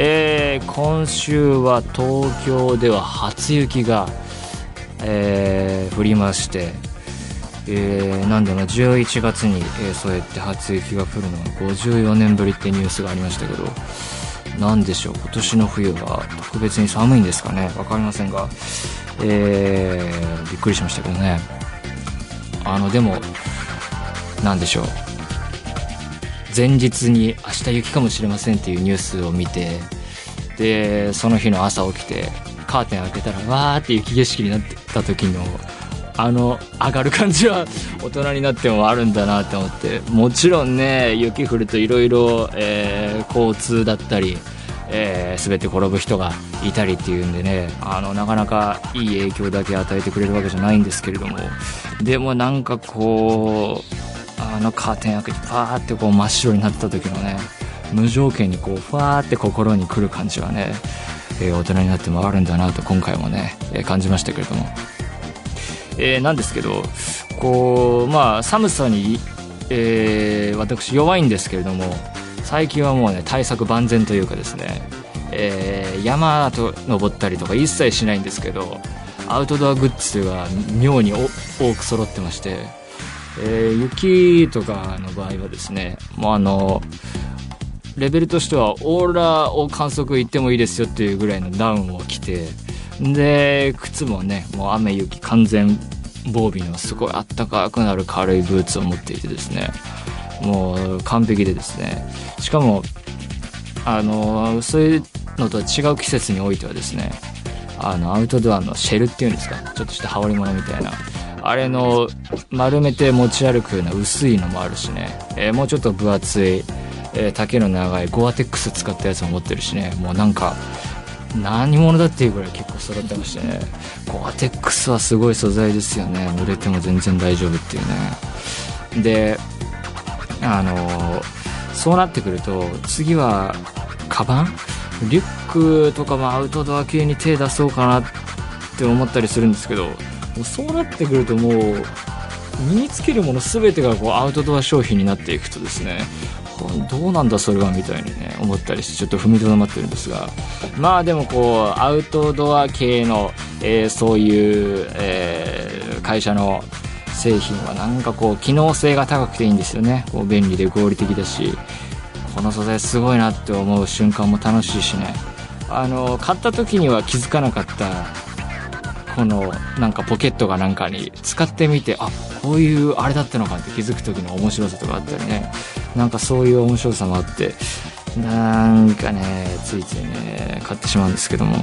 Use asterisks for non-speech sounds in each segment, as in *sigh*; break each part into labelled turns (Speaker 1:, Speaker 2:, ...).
Speaker 1: えー今週は東京では初雪が、えー降りまして、えーなんでも11月に、えそうやって初雪が降るのが54年ぶりってニュースがありましたけどなんでしょう今年の冬は特別に寒いんですかね？わかりませんが、えびっくりしましたけどね。あのでもなんでしょう。前日に明日雪かもしれませんっていうニュースを見てでその日の朝起きてカーテン開けたらわーって雪景色になってた時のあの上がる感じは *laughs* 大人になってもあるんだなって思ってもちろんね雪降るといろいろ交通だったり、えー、滑って転ぶ人がいたりっていうんでねあのなかなかいい影響だけ与えてくれるわけじゃないんですけれどもでもなんかこうあのカーテン開けてパーってこう真っ白になってた時のね無条件にこうファーって心に来る感じはね、えー大人になってもあるんだなと今回もね、えー感じましたけれども、えーなんですけどこうまあ寒さに、えー私弱いんですけれども最近はもうね対策万全というかですね、えー山と登ったりとか一切しないんですけどアウトドアグッズが妙に多く揃ってましてえー雪とかの場合はですねもうあのレベルとしてはオーラを観測行ってもいいですよっていうぐらいのダウンを着てで靴もねもう雨雪完全防備のすごいあったかくなる軽いブーツを持っていてですねもう完璧でですね。しかもあのそういうのとは違う季節においてはですねあのアウトドアのシェルっていうんですかちょっとした羽織り物みたいなあれの丸めて持ち歩くような薄いのもあるしね、えーもうちょっと分厚い、えー丈の長いゴアテックス使ったやつも持ってるしね。もうなんか何者だっていうぐらい結構揃ってましてね。ゴアテックスはすごい素材ですよね。濡れても全然大丈夫っていうね。であのーそうなってくると次はカバン？リュックとかもアウトドア系に手出そうかなって思ったりするんですけどうそうなってくるともう身につけるもの全てがこうアウトドア商品になっていくとですねどうなんだそれはみたいにね思ったりしてちょっと踏みとどまってるんですがまあでもこうアウトドア系の、えーそういう、えー会社の製品はなんかこう機能性が高くていいんですよね。こう便利で合理的だしこの素材すごいなって思う瞬間も楽しいしね。あの買った時には気づかなかったこのなんかポケットがなんかに使ってみてあこういうあれだったのかって気づく時の面白さとかあったりね。なんかそういう面白さもあってなんかねついついね買ってしまうんですけども。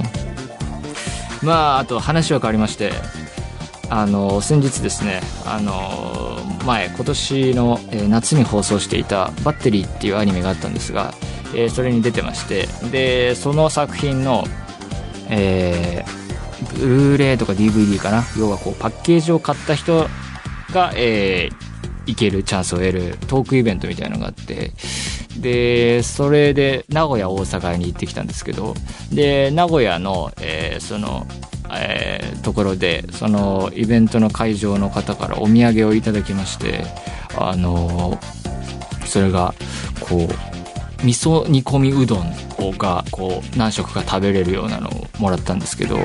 Speaker 1: まああと話は変わりましてあの先日ですねあの前今年の、夏に放送していた「バッテリー」っていうアニメがあったんですが、えーそれに出てましてでその作品のえールーレイとか DVD かな。要はこうパッケージを買った人が、えー行けるチャンスを得るトークイベントみたいなのがあって。でそれで名古屋大阪に行ってきたんですけど。で名古屋の、えーその、えーところでそのイベントの会場の方からお土産をいただきまして。あのそれがこう味噌煮込みうどんがこう何食か食べれるようなのをもらったんですけど。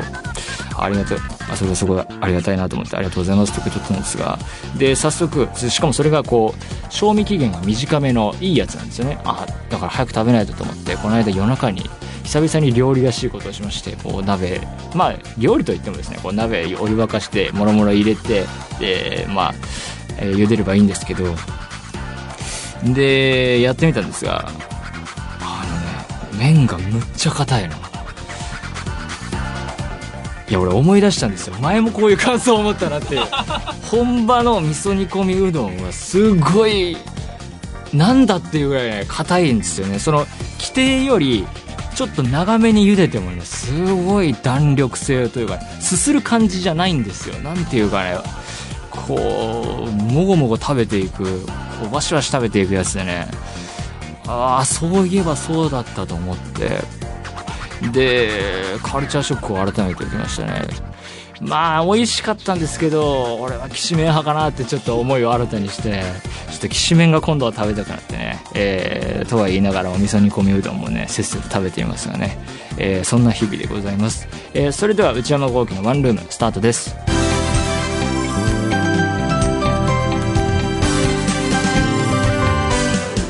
Speaker 1: ありがたいあそれがすごいありがたいなと思ってありがとうございます。って受け取ったんですが。で早速しかもそれがこう賞味期限が短めのいいやつなんですよね。あだから早く食べないとと思ってこの間夜中に久々に料理らしいことをしましてこう鍋。まあ料理といってもですねこう鍋お湯沸かしてもろもろ入れてでまあ、えー茹でればいいんですけど。でやってみたんですがあのね麺がむっちゃ硬いの。いや俺思い出したんですよ。前もこういう感想を思ったなって。*laughs* 本場の味噌煮込みうどんはすごいなんだっていうぐらいね硬いんですよね。その規定よりちょっと長めに茹でてもねすごい弾力性というかすする感じじゃないんですよ。なんていうかねこうもごもご食べていくこうわしわし食べていくやつでね。ああそういえばそうだったと思ってでカルチャーショックを改めて受けましたね。まあ美味しかったんですけど俺はきしめん派かなってちょっと思いを新たにしてちょっときしめんが今度は食べたくなってね、えー、とは言いながらお味噌煮込みうどんもねせっせと食べていますがね、えー、そんな日々でございます、えー、それでは内山豪輝のワンルームスタートです。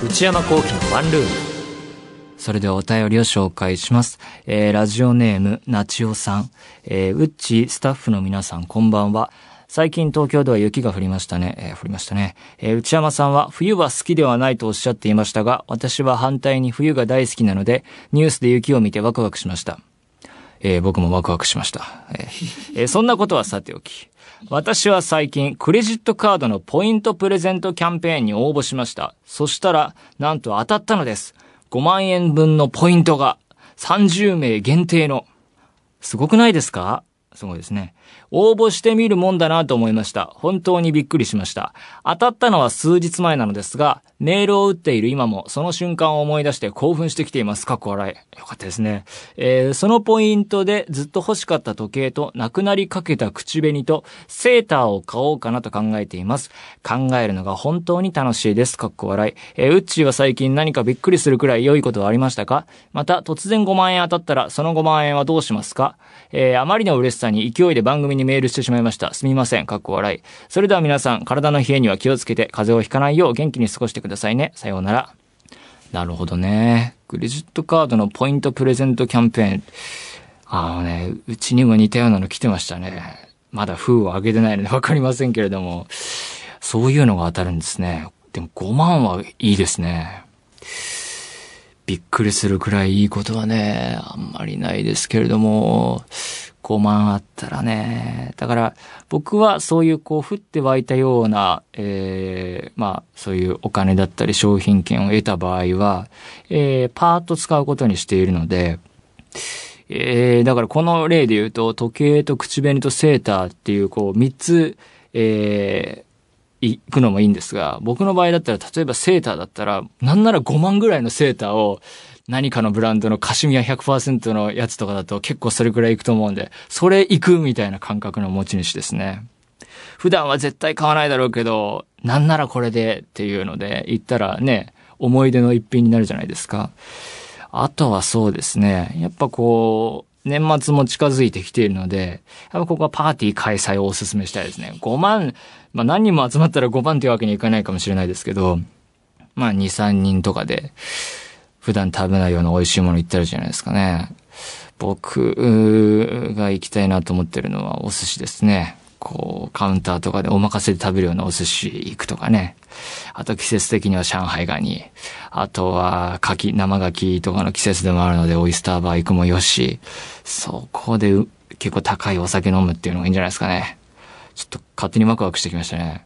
Speaker 1: 内山幸輝のワンルーム。それではお便りを紹介します。えー、ラジオネーム、なちおさん。えー、うっちスタッフの皆さん、こんばんは。最近東京では雪が降りましたね。えー、降りましたね。えー、内山さんは冬は好きではないとおっしゃっていましたが、私は反対に冬が大好きなので、ニュースで雪を見てワクワクしました。えー、僕もワクワクしました。えー、*laughs* そんなことはさておき。私は最近、クレジットカードのポイントプレゼントキャンペーンに応募しました。そしたら、なんと当たったのです。5万円分のポイントが30名限定の。すごくないですか？すごいですね。応募してみるもんだなと思いました。本当にびっくりしました。当たったのは数日前なのですが、メールを打っている今もその瞬間を思い出して興奮してきています。かっこ笑い。よかったですね。えー、そのポイントでずっと欲しかった時計となくなりかけた口紅とセーターを買おうかなと考えています。考えるのが本当に楽しいです。かっこ笑い。えー、ウッチーは最近何かびっくりするくらい良いことはありましたか？また突然5万円当たったらその5万円はどうしますか？えー、あまりの嬉しさに勢いで番組にメールしてしまいました。すみません。かっこ笑い。それでは皆さん、体の冷えには気をつけて風邪をひかないよう元気に過ごしてくださいね。さようなら。なるほどね。クレジットカードのポイントプレゼントキャンペーン。あのね、うちにも似たようなの来てましたね。まだ封を上げてないので *laughs* わかりませんけれども、そういうのが当たるんですね。でも5万はいいですね。びっくりするくらいいいことはね、あんまりないですけれども、5万あったらね。だから、僕はそういうこう、降って湧いたような、えー、まあ、そういうお金だったり商品券を得た場合は、えー、パーッと使うことにしているので、えー、だからこの例で言うと、時計と口紅とセーターっていう、こう、3つ、えー、行くのもいいんですが、僕の場合だったら、例えばセーターだったら、なんなら5万ぐらいのセーターを、何かのブランドのカシミヤ100%のやつとかだと結構それくらいいくと思うんで、それ行くみたいな感覚の持ち主ですね。普段は絶対買わないだろうけど、なんならこれでっていうので、行ったらね、思い出の一品になるじゃないですか。あとはそうですね。やっぱこう、年末も近づいてきているので、やっぱここはパーティー開催をお勧めしたいですね。5万、まあ何人も集まったら5万っていうわけにいかないかもしれないですけど、まあ2、3人とかで、普段食べないような美味しいもの言ってるじゃないですかね。僕が行きたいなと思ってるのはお寿司ですね。こう、カウンターとかでお任せで食べるようなお寿司行くとかね。あと季節的には上海ガニ。あとは牡蠣、生牡蠣とかの季節でもあるのでオイスターバー行くもよし。そこで結構高いお酒飲むっていうのがいいんじゃないですかね。ちょっと勝手にワクワクしてきましたね。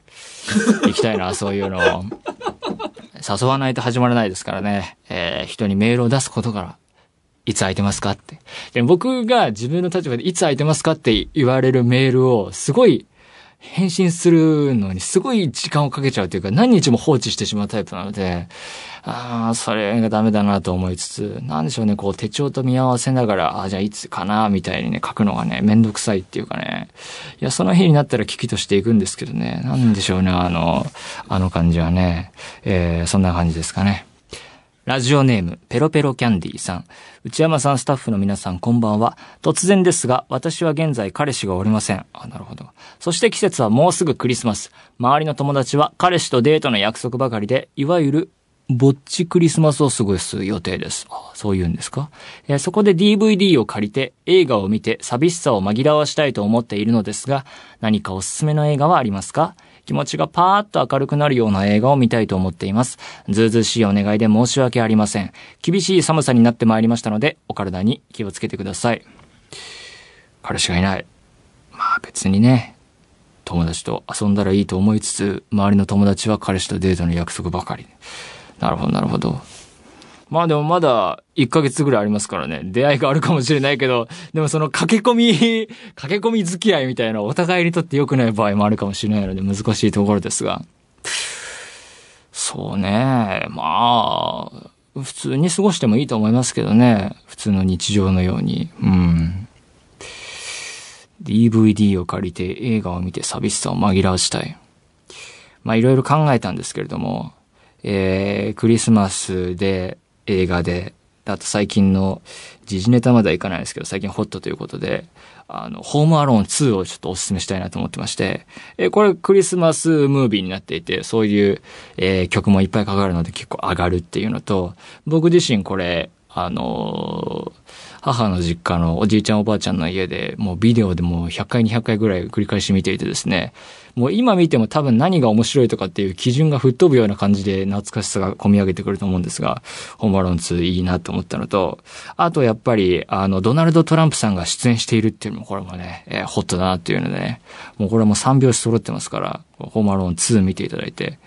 Speaker 1: 行きたいな、そういうの。誘わないと始まらないですからね。えー、人にメールを出すことから、いつ空いてますかって。で僕が自分の立場でいつ空いてますかって言われるメールを、すごい返信するのにすごい時間をかけちゃうというか、何日も放置してしまうタイプなので、ああ、それがダメだなと思いつつ、なんでしょうね、こう手帳と見合わせながら、ああ、じゃあいつかな、みたいにね、書くのがね、めんどくさいっていうかね、いや、その日になったら危機としていくんですけどね、なんでしょうね、あの、あの感じはね、えー、そんな感じですかね。ラジオネーム、ペロペロキャンディーさん。内山さん、スタッフの皆さん、こんばんは。突然ですが、私は現在彼氏がおりません。あ、なるほど。そして季節はもうすぐクリスマス。周りの友達は彼氏とデートの約束ばかりで、いわゆる、ぼっちクリスマスを過ごす予定です。あそういうんですか、え、そこで DVD を借りて映画を見て寂しさを紛らわしたいと思っているのですが、何かおすすめの映画はありますか？気持ちがパーッと明るくなるような映画を見たいと思っています。ずうずうしいお願いで申し訳ありません。厳しい寒さになってまいりましたので、お体に気をつけてください。彼氏がいない。まあ別にね、友達と遊んだらいいと思いつつ、周りの友達は彼氏とデートの約束ばかり。なるほど、なるほど。まあでもまだ1ヶ月ぐらいありますからね。出会いがあるかもしれないけど、でもその駆け込み、*laughs* 駆け込み付き合いみたいなお互いにとって良くない場合もあるかもしれないので難しいところですが。そうね。まあ、普通に過ごしてもいいと思いますけどね。普通の日常のように。うん。DVD を借りて映画を見て寂しさを紛らわしたい。まあいろいろ考えたんですけれども、えー、クリスマスで映画で、あと最近の時事ネタまではいかないですけど、最近ホットということで、あの、ホームアローン2をちょっとお勧めしたいなと思ってまして、え、これクリスマスムービーになっていて、そういう、えー、曲もいっぱいかかるので結構上がるっていうのと、僕自身これ、あの母の実家のおじいちゃんおばあちゃんの家で、もうビデオでもう100回200回ぐらい繰り返し見ていてですね、もう今見ても多分何が面白いとかっていう基準が吹っ飛ぶような感じで懐かしさが込み上げてくると思うんですが、ホームアローン2いいなと思ったのと、あとやっぱり、あの、ドナルド・トランプさんが出演しているっていうのもこれもね、えー、ホットだなっていうのでね、もうこれも3拍子揃ってますから、ホームアローン2見ていただいて、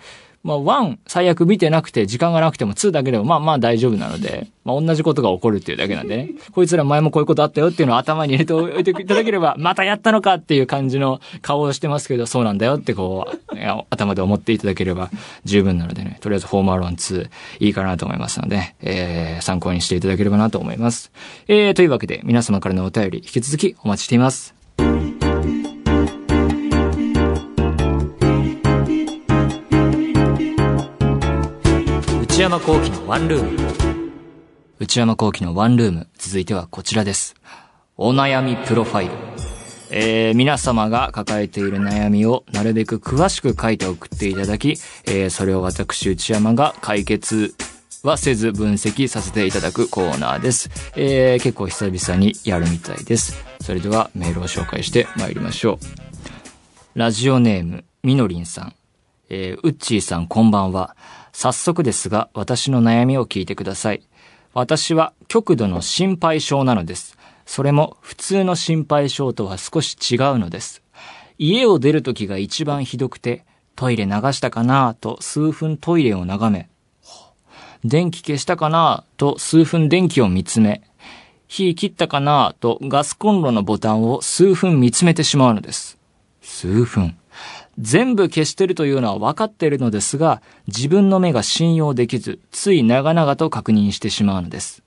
Speaker 1: まあ、1最悪見てなくて、時間がなくても2だけでもまあまあ大丈夫なので、まあ同じことが起こるっていうだけなんでね、こいつら前もこういうことあったよっていうのを頭に入れておいていただければ、*laughs* またやったのかっていう感じの顔をしてますけど、そうなんだよってこう、頭で思っていただければ十分なのでね、とりあえずフォーマルワン2いいかなと思いますので、えー、参考にしていただければなと思います。えー、というわけで皆様からのお便り引き続きお待ちしています。山幸喜のワンルーム。内山幸喜のワンルーム。続いてはこちらです。お悩みプロファイル。えー、皆様が抱えている悩みをなるべく詳しく書いて送っていただき、えー、それを私内山が解決はせず分析させていただくコーナーです。えー、結構久々にやるみたいです。それではメールを紹介して参りましょう。ラジオネーム、みのりんさん。えー、うっちーさんこんばんは。早速ですが、私の悩みを聞いてください。私は極度の心配性なのです。それも普通の心配性とは少し違うのです。家を出るときが一番ひどくて、トイレ流したかなと数分トイレを眺め、電気消したかなと数分電気を見つめ、火切ったかなとガスコンロのボタンを数分見つめてしまうのです。数分。全部消してるというのは分かっているのですが、自分の目が信用できず、つい長々と確認してしまうのです。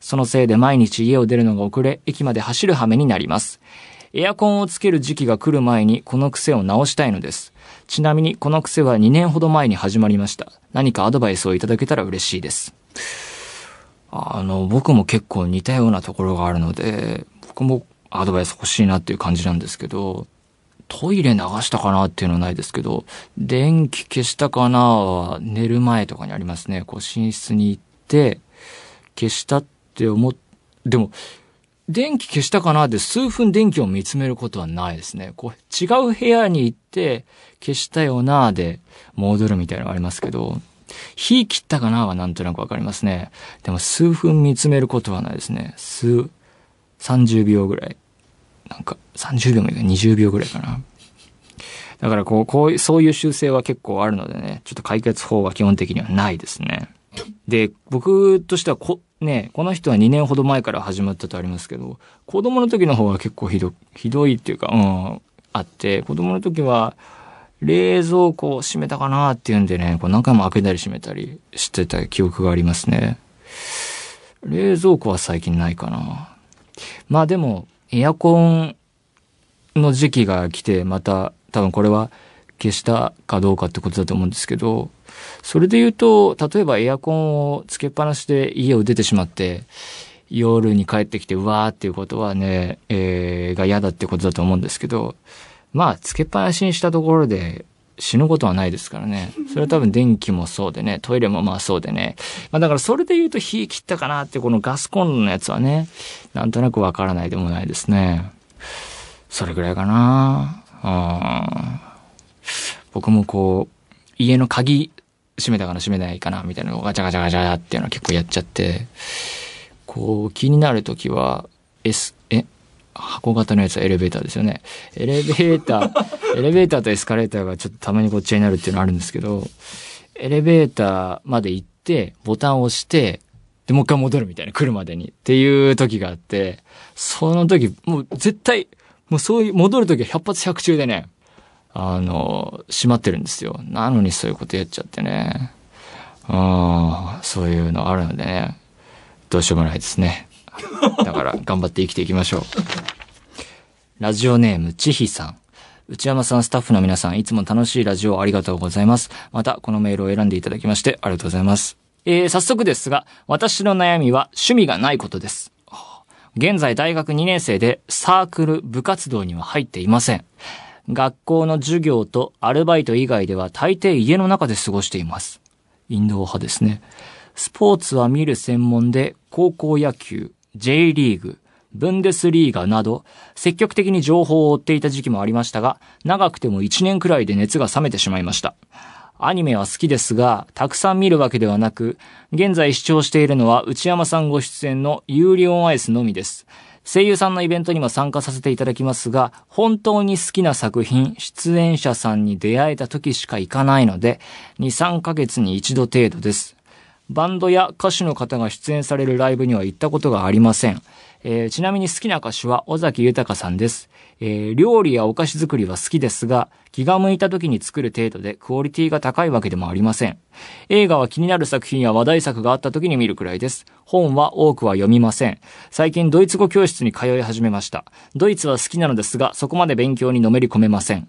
Speaker 1: そのせいで毎日家を出るのが遅れ、駅まで走る羽目になります。エアコンをつける時期が来る前にこの癖を直したいのです。ちなみにこの癖は2年ほど前に始まりました。何かアドバイスをいただけたら嬉しいです。あの、僕も結構似たようなところがあるので、僕もアドバイス欲しいなっていう感じなんですけど、トイレ流したかなっていうのはないですけど、電気消したかなは寝る前とかにありますね。こう寝室に行って、消したって思っ、でも、電気消したかなで数分電気を見つめることはないですね。こう違う部屋に行って消したよなで戻るみたいなのがありますけど、火切ったかなはなんとなくわかりますね。でも数分見つめることはないですね。数、30秒ぐらい。なんか30秒もいか20秒ぐらいかな。だからこう、こう、そういう修正は結構あるのでね、ちょっと解決法は基本的にはないですね。で、僕としてはこ、ね、この人は2年ほど前から始まったとありますけど、子供の時の方が結構ひど、ひどいっていうか、うん、あって、子供の時は、冷蔵庫を閉めたかなっていうんでね、こう何回も開けたり閉めたりしてた記憶がありますね。冷蔵庫は最近ないかな。まあでも、エアコンの時期が来て、また多分これは消したかどうかってことだと思うんですけど、それで言うと、例えばエアコンをつけっぱなしで家を出てしまって、夜に帰ってきてうわーっていうことはね、えー、が嫌だってことだと思うんですけど、まあ、つけっぱなしにしたところで死ぬことはないですからね。それは多分電気もそうでね、トイレもまあそうでね。まあだからそれで言うと火切ったかなってこのガスコンロのやつはね、なんとなくわからないでもないですね。それぐらいかな。僕もこう、家の鍵閉めたかな閉めないかなみたいなのをガチャガチャガチャっていうのは結構やっちゃって、こう気になるときは、S、え、箱型のやつはエレベーターですよね。エレベーター、*laughs* エレベーターとエスカレーターがちょっとたまにこっちになるっていうのあるんですけど、エレベーターまで行って、ボタンを押して、で、もう一回戻るみたいな、来るまでに。っていう時があって、その時、もう絶対、もうそういう、戻る時は百発百中でね、あの、閉まってるんですよ。なのにそういうことやっちゃってね。うん、そういうのあるのでね、どうしようもないですね。だから、頑張って生きていきましょう。ラジオネーム、ちひさん。内山さん、スタッフの皆さん、いつも楽しいラジオありがとうございます。また、このメールを選んでいただきまして、ありがとうございます。えー、早速ですが、私の悩みは趣味がないことです。現在大学2年生でサークル、部活動には入っていません。学校の授業とアルバイト以外では大抵家の中で過ごしています。インド派ですね。スポーツは見る専門で高校野球、J リーグ、ブンデスリーガなど積極的に情報を追っていた時期もありましたが、長くても1年くらいで熱が冷めてしまいました。アニメは好きですが、たくさん見るわけではなく、現在視聴しているのは内山さんご出演の有料オンアイスのみです。声優さんのイベントにも参加させていただきますが、本当に好きな作品、出演者さんに出会えた時しか行かないので、2、3ヶ月に一度程度です。バンドや歌手の方が出演されるライブには行ったことがありません。えーちなみに好きな歌手は尾崎豊さんです。えー料理やお菓子作りは好きですが、気が向いた時に作る程度でクオリティが高いわけでもありません。映画は気になる作品や話題作があった時に見るくらいです。本は多くは読みません。最近ドイツ語教室に通い始めました。ドイツは好きなのですが、そこまで勉強にのめり込めません。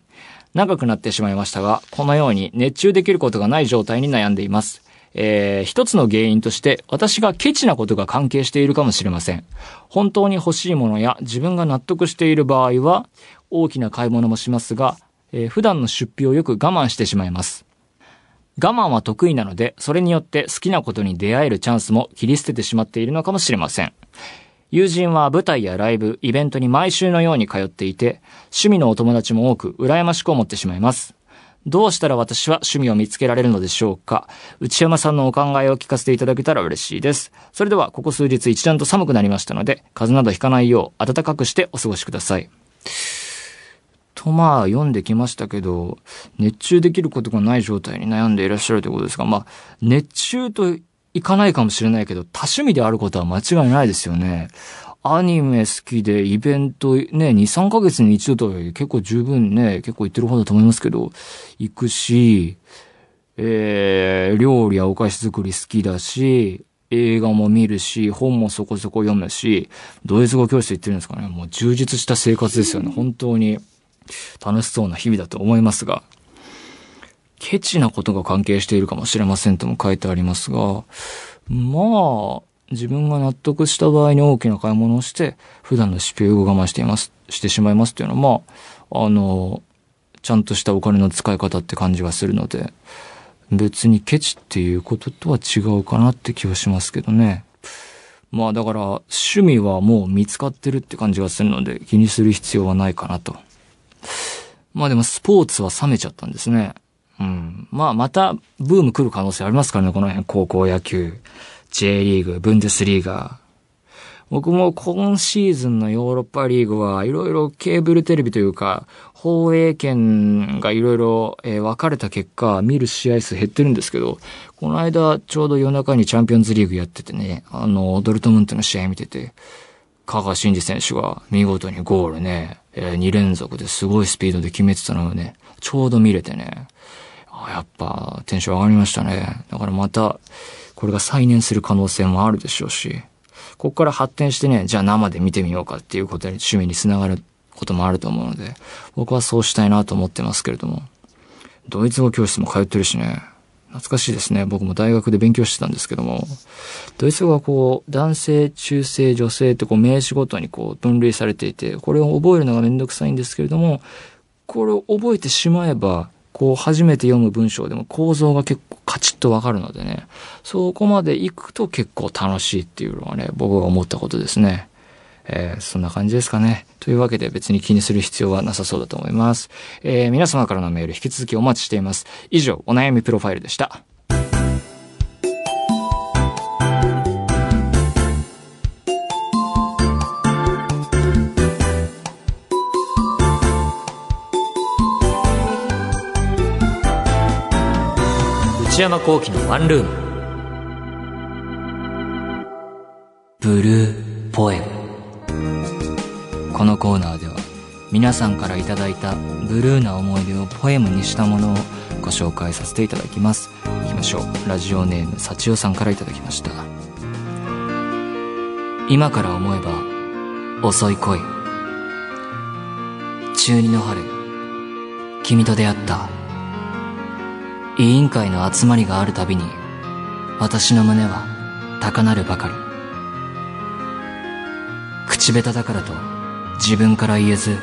Speaker 1: 長くなってしまいましたが、このように熱中できることがない状態に悩んでいます。えー一つの原因として、私がケチなことが関係しているかもしれません。本当に欲しいものや自分が納得している場合は、大きな買い物もしますが、えー普段の出費をよく我慢してしまいます。我慢は得意なので、それによって好きなことに出会えるチャンスも切り捨ててしまっているのかもしれません。友人は舞台やライブ、イベントに毎週のように通っていて、趣味のお友達も多く羨ましく思ってしまいます。どうしたら私は趣味を見つけられるのでしょうか？内山さんのお考えを聞かせていただけたら嬉しいです。それでは、ここ数日一段と寒くなりましたので、風邪などひかないよう暖かくしてお過ごしください。とまあ読んできましたけど、熱中できることがない状態に悩んでいらっしゃるということですが、まあ、熱中といかないかもしれないけど、多趣味であることは間違いないですよね。アニメ好きでイベントね、2、3ヶ月に一度とは結構十分ね、結構行ってる方だと思いますけど、行くし、えー、料理やお菓子作り好きだし、映画も見るし、本もそこそこ読むし、ドイツ語教室行ってるんですかね。もう充実した生活ですよね。本当に楽しそうな日々だと思いますが、ケチなことが関係しているかもしれませんとも書いてありますが、まあ、自分が納得した場合に大きな買い物をして、普段の出費を我慢しています、してしまいますっていうのは、まあ、あの、ちゃんとしたお金の使い方って感じがするので、別にケチっていうこととは違うかなって気はしますけどね。まあだから、趣味はもう見つかってるって感じがするので、気にする必要はないかなと。まあでもスポーツは冷めちゃったんですね。うん。まあまたブーム来る可能性ありますからね、この辺。高校野球、J リーグ、ブンデスリーガ。僕も今シーズンのヨーロッパリーグはいろいろケーブルテレビというか、放映権がいろいろ分かれた結果、見る試合数減ってるんですけど、この間ちょうど夜中にチャンピオンズリーグやっててね、あの、ドルトムントの試合見てて、香川真司選手が見事にゴールね、え2連続ですごいスピードで決めてたのをね、ちょうど見れてね、あやっぱテンション上がりましたね。だからまた、これが再燃する可能性もあるでしょうし、ここから発展してね、じゃあ生で見てみようかっていうことで趣味につながることもあると思うので、僕はそうしたいなと思ってますけれども、ドイツ語教室も通ってるしね、懐かしいですね。僕も大学で勉強してたんですけども、ドイツ語はこう、男性、中性、女性ってこう名詞ごとにこう分類されていて、これを覚えるのがめんどくさいんですけれども、これを覚えてしまえば、こう初めて読む文章でも構造が結構カチッとわかるのでね、そこまで行くと結構楽しいっていうのはね、僕が思ったことですね。えーそんな感じですかね。というわけで別に気にする必要はなさそうだと思います。えー皆様からのメール引き続きお待ちしています。以上、お悩みプロファイルでした。内山幸喜のワンルーム。ブルーポエム。このコーナーでは皆さんからいただいたブルーな思い出をポエムにしたものをご紹介させていただきます。いきましょう。ラジオネーム幸代さんからいただきました。今から思えば遅い恋。中二の春。君と出会った。委員会の集まりがあるたびに私の胸は高鳴るばかり。口下手だからと自分から言えず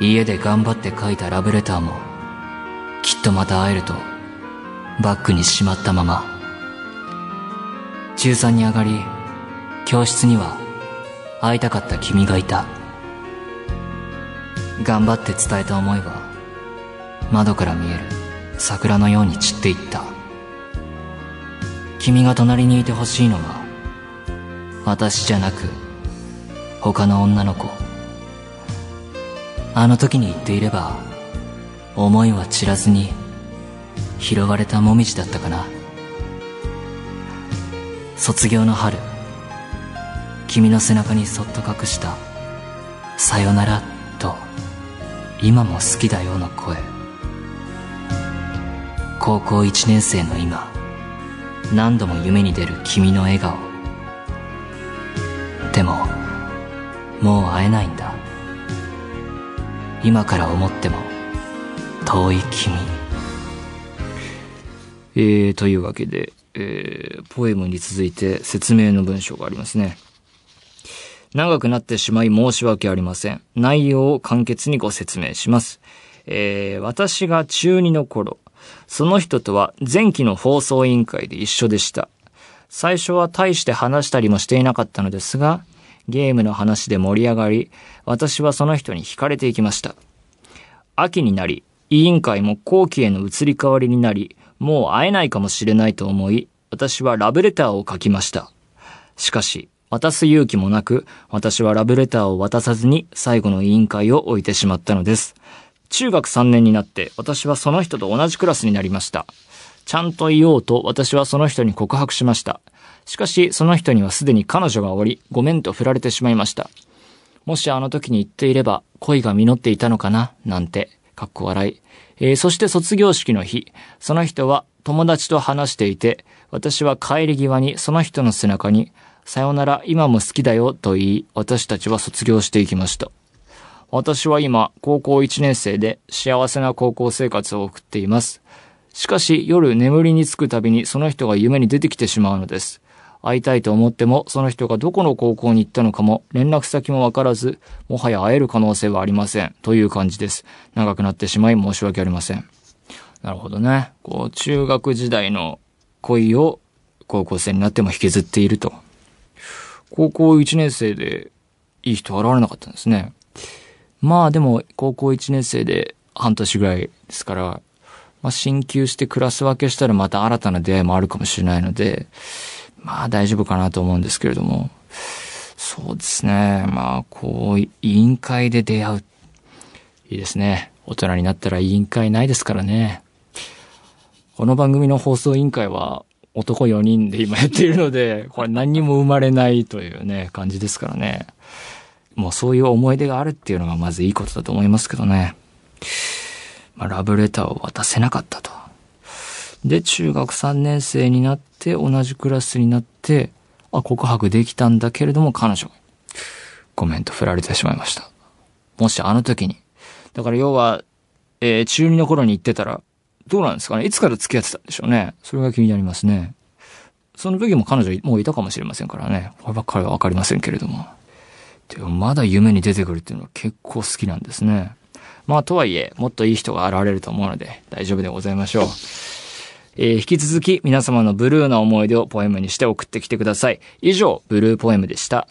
Speaker 1: 家で頑張って書いたラブレターもきっとまた会えるとバッグにしまったまま。中3に上がり教室には会いたかった君がいた。頑張って伝えた思いは窓から見える。桜のように散っていった。君が隣にいてほしいのは私じゃなく他の女の子。あの時に言っていれば思いは散らずに拾われたもみじだったかな。卒業の春君の背中にそっと隠した「さよなら」と「今も好きだよ」の声。高校1年生の今何度も夢に出る君の笑顔でももう会えないんだ今から思っても遠い君えー、というわけで、えー、ポエムに続いて説明の文章がありますね。長くなってしまい申し訳ありません。内容を簡潔にご説明します。えー、私が中2の頃、その人とは前期の放送委員会で一緒でした。最初は大して話したりもしていなかったのですが、ゲームの話で盛り上がり、私はその人に惹かれていきました。秋になり、委員会も後期への移り変わりになり、もう会えないかもしれないと思い、私はラブレターを書きました。しかし、渡す勇気もなく、私はラブレターを渡さずに最後の委員会を置いてしまったのです。中学3年になって私はその人と同じクラスになりました。ちゃんと言おうと私はその人に告白しました。しかしその人にはすでに彼女がおり、ごめんと振られてしまいました。もしあの時に言っていれば恋が実っていたのかな？なんて、かっこ笑い。えー、そして卒業式の日、その人は友達と話していて、私は帰り際にその人の背中に、さよなら今も好きだよと言い、私たちは卒業していきました。私は今、高校1年生で幸せな高校生活を送っています。しかし夜眠りにつくたびにその人が夢に出てきてしまうのです。会いたいと思っても、その人がどこの高校に行ったのかも、連絡先もわからず、もはや会える可能性はありません。という感じです。長くなってしまい申し訳ありません。なるほどね。こう、中学時代の恋を高校生になっても引きずっていると。高校1年生でいい人現れなかったんですね。まあでも、高校1年生で半年ぐらいですから、まあ進級してクラス分けしたらまた新たな出会いもあるかもしれないので、まあ大丈夫かなと思うんですけれども、そうですね。まあ、こう、委員会で出会う。いいですね。大人になったら委員会ないですからね。この番組の放送委員会は男4人で今やっているので、これ何にも生まれないというね、感じですからね。もうそういう思い出があるっていうのがまずいいことだと思いますけどね。まあ、ラブレターを渡せなかったと。で、中学3年生になって同じクラスになって、あ、告白できたんだけれども彼女がごめんと振られてしまいました。もしあの時に。だから要は、えー、中2の頃に行ってたら、どうなんですかね？いつから付き合ってたんでしょうね？それが気になりますね。その時も彼女もういたかもしれませんからね。こればっかりはわかりませんけれども。でもまだ夢に出てくるっていうのは結構好きなんですね。まあとはいえ、もっといい人が現れると思うので大丈夫でございましょう。えー、引き続き皆様のブルーな思い出をポエムにして送ってきてください。以上、ブルーポエムでした。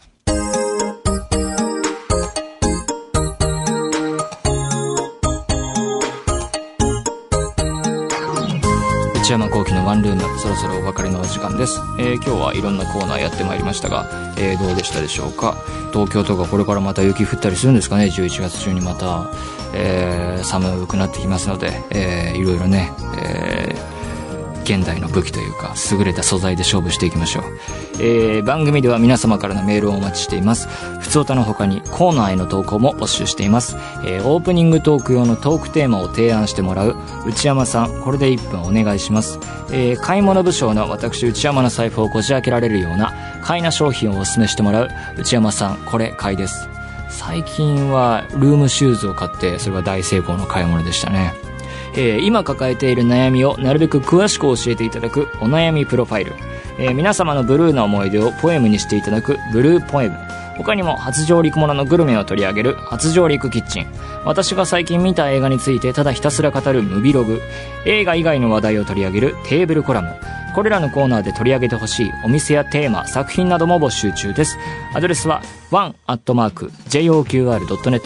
Speaker 1: 内山幸喜のワンルーム、そろそろお別れのお時間です。えー、今日はいろんなコーナーやってまいりましたが、えー、どうでしたでしょうか？東京とかこれからまた雪降ったりするんですかね ?11 月中にまた、えー、寒くなってきますので、えー、いろいろね、え、現代の武器というか、優れた素材で勝負していきましょう。えー、番組では皆様からのメールをお待ちしています。ふつおたの他にコーナーへの投稿も募集しています。えー、オープニングトーク用のトークテーマを提案してもらう内山さん、これで1分お願いします。えー、買い物部将の私内山の財布をこじ開けられるような買いな商品をお勧めしてもらう内山さん、これ買いです。最近はルームシューズを買って、それは大成功の買い物でしたね。えー今抱えている悩みをなるべく詳しく教えていただくお悩みプロファイル。えー皆様のブルーな思い出をポエムにしていただくブルーポエム。他にも初上陸もののグルメを取り上げる初上陸キッチン。私が最近見た映画についてただひたすら語るムビログ。映画以外の話題を取り上げるテーブルコラム。これらのコーナーで取り上げてほしいお店やテーマ、作品なども募集中です。アドレスは one.joqr.net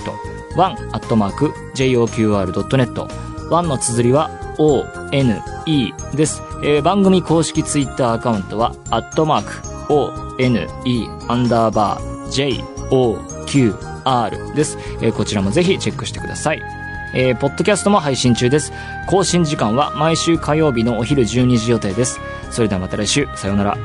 Speaker 1: one.joqr.net ワンの綴りは ONE です。えー番組公式ツイッターアカウントは、アットマーク ONE アンダーバー JOQR です。えーこちらもぜひチェックしてください。えーポッドキャストも配信中です。更新時間は毎週火曜日のお昼12時予定です。それではまた来週、さようなら。